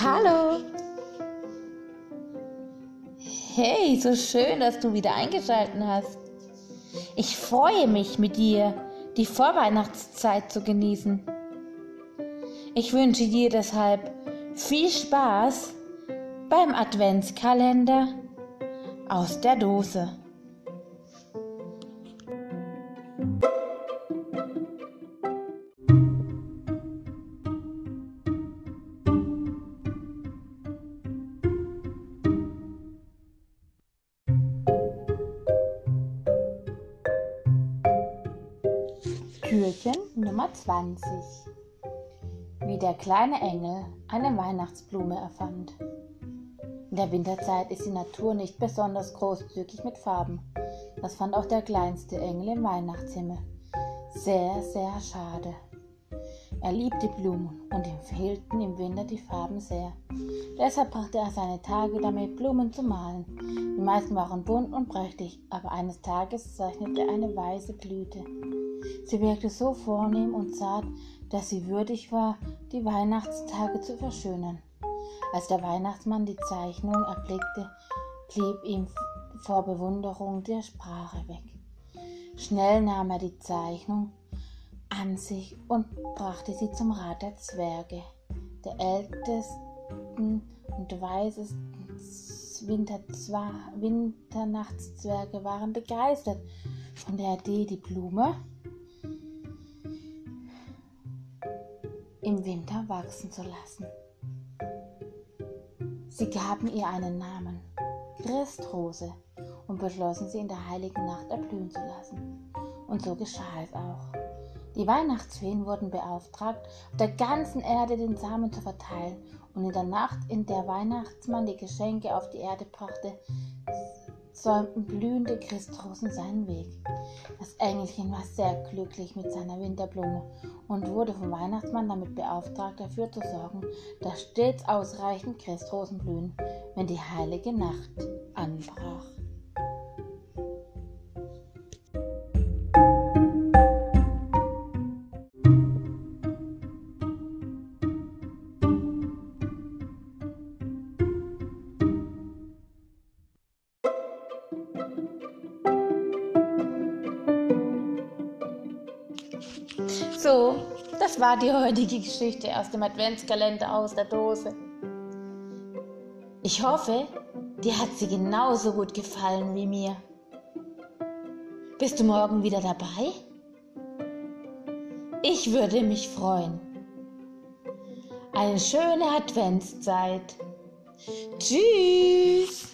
Hallo! Hey, so schön, dass du wieder eingeschaltet hast. Ich freue mich mit dir, die Vorweihnachtszeit zu genießen. Ich wünsche dir deshalb viel Spaß beim Adventskalender aus der Dose. Türchen Nummer 20 Wie der kleine Engel eine Weihnachtsblume erfand. In der Winterzeit ist die Natur nicht besonders großzügig mit Farben. Das fand auch der kleinste Engel im Weihnachtshimmel. Sehr, sehr schade. Er liebte Blumen und ihm fehlten im Winter die Farben sehr. Deshalb brachte er seine Tage damit, Blumen zu malen. Die meisten waren bunt und prächtig, aber eines Tages zeichnete er eine weiße Blüte. Sie wirkte so vornehm und zart, dass sie würdig war, die Weihnachtstage zu verschönern. Als der Weihnachtsmann die Zeichnung erblickte, blieb ihm vor Bewunderung der Sprache weg. Schnell nahm er die Zeichnung an sich und brachte sie zum Rat der Zwerge, der ältesten und weisesten Winternachtszwerge waren begeistert von der Idee, die Blume im Winter wachsen zu lassen. Sie gaben ihr einen Namen, Christrose, und beschlossen sie in der heiligen Nacht erblühen zu lassen. Und so geschah es auch. Die Weihnachtsfeen wurden beauftragt, auf der ganzen Erde den Samen zu verteilen, und in der Nacht, in der Weihnachtsmann die Geschenke auf die Erde brachte, säumten blühende Christrosen seinen Weg. Das Engelchen war sehr glücklich mit seiner Winterblume und wurde vom Weihnachtsmann damit beauftragt, dafür zu sorgen, dass stets ausreichend Christrosen blühen, wenn die heilige Nacht anbrach. So, das war die heutige Geschichte aus dem Adventskalender aus der Dose. Ich hoffe, dir hat sie genauso gut gefallen wie mir. Bist du morgen wieder dabei? Ich würde mich freuen. Eine schöne Adventszeit. Tschüss.